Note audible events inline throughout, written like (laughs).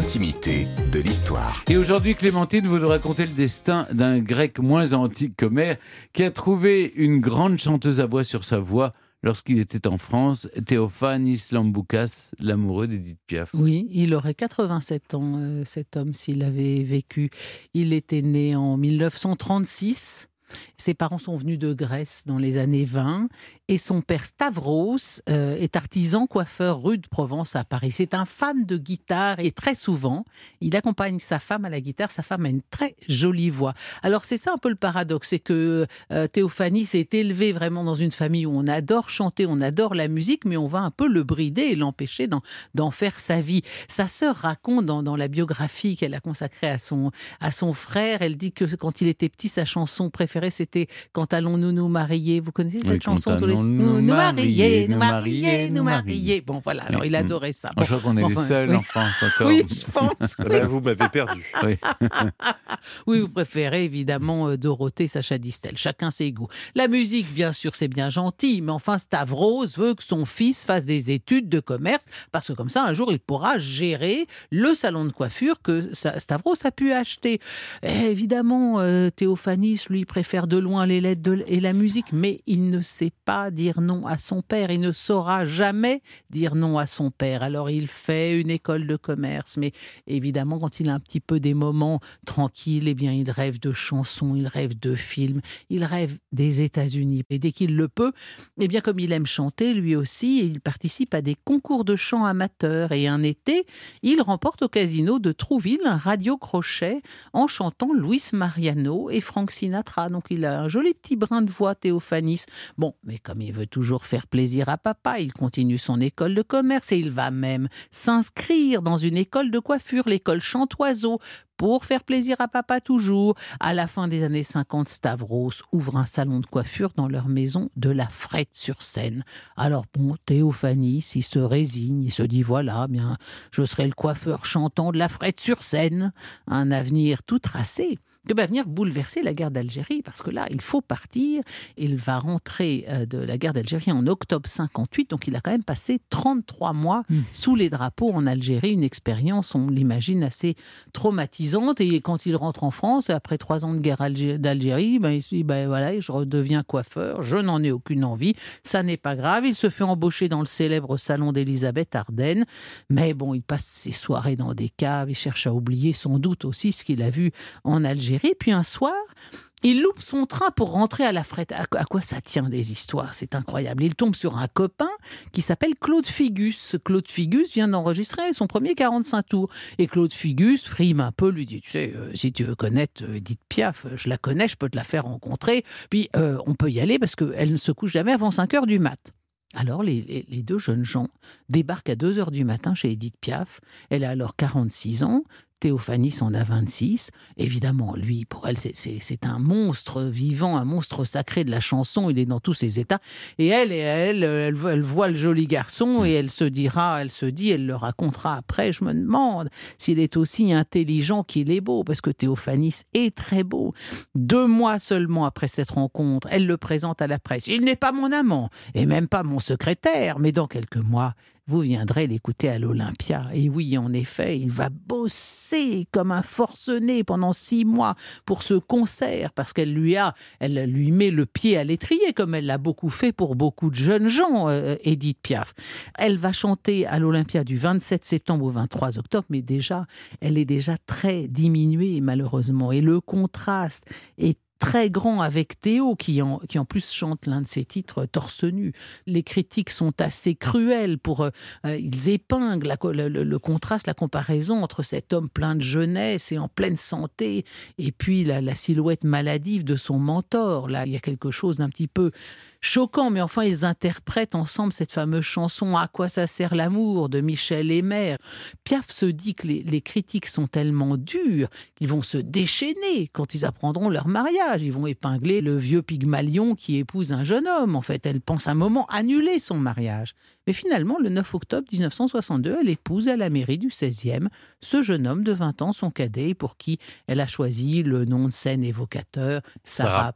L'intimité de l'histoire. Et aujourd'hui, Clémentine vous nous raconter le destin d'un grec moins antique qu'Homère qui a trouvé une grande chanteuse à voix sur sa voix lorsqu'il était en France, Théophane Islamboukas, l'amoureux d'Edith Piaf. Oui, il aurait 87 ans, euh, cet homme, s'il avait vécu. Il était né en 1936. Ses parents sont venus de Grèce dans les années 20 et son père Stavros euh, est artisan coiffeur rue de Provence à Paris. C'est un fan de guitare et très souvent, il accompagne sa femme à la guitare. Sa femme a une très jolie voix. Alors c'est ça un peu le paradoxe, c'est que euh, Théophanie s'est élevé vraiment dans une famille où on adore chanter, on adore la musique, mais on va un peu le brider et l'empêcher d'en faire sa vie. Sa sœur raconte dans, dans la biographie qu'elle a consacrée à son, à son frère, elle dit que quand il était petit, sa chanson préférée c'était Quand allons-nous nous marier? Vous connaissez cette chanson tous les nous, nous marier, nous marier, nous marier. Bon, voilà, alors il adorait ça. Je crois qu'on est les seuls en France encore. Oui, je pense. Là, vous m'avez perdu. (laughs) Oui. oui, vous préférez évidemment euh, Dorothée, Sacha Distel. Chacun ses goûts. La musique, bien sûr, c'est bien gentil, mais enfin, Stavros veut que son fils fasse des études de commerce parce que comme ça, un jour, il pourra gérer le salon de coiffure que Stavros a pu acheter. évidemment, euh, Théophanis, lui, préfère de loin les lettres et la musique, mais il ne sait pas dire non à son père. Il ne saura jamais dire non à son père. Alors il fait une école de commerce, mais évidemment, quand il a un petit peu des moments tranquilles, eh bien, il rêve de chansons, il rêve de films, il rêve des États-Unis. Et dès qu'il le peut, eh bien, comme il aime chanter, lui aussi, il participe à des concours de chant amateurs. Et un été, il remporte au casino de Trouville un radio-crochet en chantant Luis Mariano et Frank Sinatra. Il a un joli petit brin de voix, Théophanis. Bon, mais comme il veut toujours faire plaisir à papa, il continue son école de commerce et il va même s'inscrire dans une école de coiffure, l'école Chantoiseau, pour faire plaisir à papa toujours. À la fin des années 50, Stavros ouvre un salon de coiffure dans leur maison de la Frette sur Seine. Alors bon, Théophanis, il se résigne, il se dit voilà, bien, je serai le coiffeur chantant de la Frette sur Seine. Un avenir tout tracé que va venir bouleverser la guerre d'Algérie, parce que là, il faut partir. Il va rentrer euh, de la guerre d'Algérie en octobre 58, donc il a quand même passé 33 mois hmm. sous les drapeaux en Algérie, une expérience, on l'imagine, assez traumatisante. Et quand il rentre en France, après trois ans de guerre d'Algérie, ben, il se dit, ben, voilà, je redeviens coiffeur, je n'en ai aucune envie, ça n'est pas grave. Il se fait embaucher dans le célèbre salon d'Elisabeth Ardennes, mais bon, il passe ses soirées dans des caves, il cherche à oublier sans doute aussi ce qu'il a vu en Algérie. Puis un soir, il loupe son train pour rentrer à la frette. À quoi ça tient des histoires? C'est incroyable. Il tombe sur un copain qui s'appelle Claude Figus. Claude Figus vient d'enregistrer son premier 45 tours. Et Claude Figus frime un peu, lui dit Tu sais, euh, si tu veux connaître euh, Edith Piaf, je la connais, je peux te la faire rencontrer. Puis euh, on peut y aller parce qu'elle ne se couche jamais avant 5 heures du mat. Alors les, les, deux jeunes gens débarquent à 2 heures du matin chez Edith Piaf. Elle a alors 46 ans. Théophanie en a 26. Évidemment, lui, pour elle, c'est un monstre vivant, un monstre sacré de la chanson. Il est dans tous ses états. Et elle, elle, elle, voit le joli garçon et elle se dira, elle se dit, elle le racontera après. Je me demande s'il est aussi intelligent qu'il est beau, parce que Théophanis est très beau. Deux mois seulement après cette rencontre, elle le présente à la presse. Il n'est pas mon amant et même pas mon secrétaire, mais dans quelques mois, vous viendrez l'écouter à l'Olympia. Et oui, en effet, il va bosser comme un forcené pendant six mois pour ce concert, parce qu'elle lui a, elle lui met le pied à l'étrier, comme elle l'a beaucoup fait pour beaucoup de jeunes gens, euh, Edith Piaf. Elle va chanter à l'Olympia du 27 septembre au 23 octobre, mais déjà, elle est déjà très diminuée, malheureusement. Et le contraste est très grand avec Théo, qui en, plus chante l'un de ses titres torse nu. Les critiques sont assez cruelles pour. Euh, euh, ils épinglent le, contraste, la comparaison entre cet homme plein de jeunesse et en pleine santé, et puis la silhouette maladive de son mentor. Là, il y a quelque chose d'un petit peu choquant, mais enfin ils interprètent ensemble cette fameuse chanson À quoi ça sert l'amour de Michel Hémer. Piaf se dit que les, critiques sont tellement dures qu'ils vont se déchaîner quand ils apprendront leur mariage. Ils vont épingler le vieux Pygmalion qui épouse un jeune homme. En fait, elle pense un moment annuler son mariage. Mais finalement, le 9 octobre 1962, elle épouse à la mairie du 16e ce jeune homme de 20 ans, son cadet, pour qui elle a choisi le nom de scène évocateur, Sarah,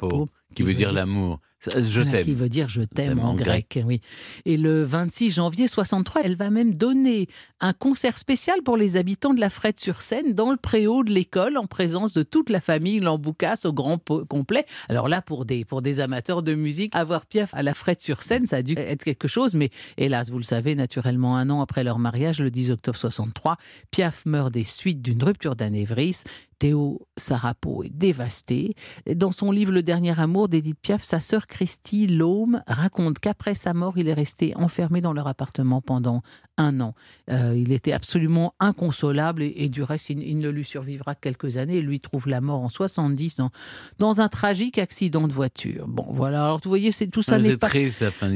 qui veut dire l'amour. Je t'aime. Qui veut dire je t'aime en, grec. Oui. Et le 26 janvier 63, elle va même donner un concert spécial pour les habitants de la Frette-sur-Seine dans le préau de l'école en présence de toute la famille Lamboucas au grand complet. Alors là, pour des, pour des amateurs de musique, avoir Piaf à la Frette-sur-Seine, ça a dû être quelque chose. Mais hélas, vous le savez, naturellement, un an après leur mariage, le 10 octobre 63, Piaf meurt des suites d'une rupture d'anévrisme. Théo Sarapo est dévasté. Dans son livre Le dernier amour d'Edith Piaf, sa sœur Christy Laume raconte qu'après sa mort, il est resté enfermé dans leur appartement pendant un an. Euh, il était absolument inconsolable et, du reste, il, ne lui survivra quelques années. Il lui trouve la mort en 70 dans, dans un tragique accident de voiture. Bon, voilà. Alors, vous voyez, c'est tout ça n'est pas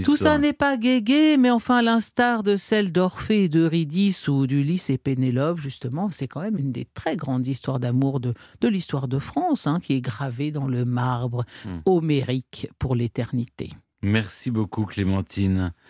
tout ça n'est pas guégué, mais enfin, à l'instar de celle d'Orphée et d'Eurydice ou d'Ulysse et Pénélope, justement, c'est quand même une des très grandes histoires d'amour de, de l'histoire de France, hein, qui est gravée dans le marbre hmm. homérique pour Merci beaucoup, Clémentine.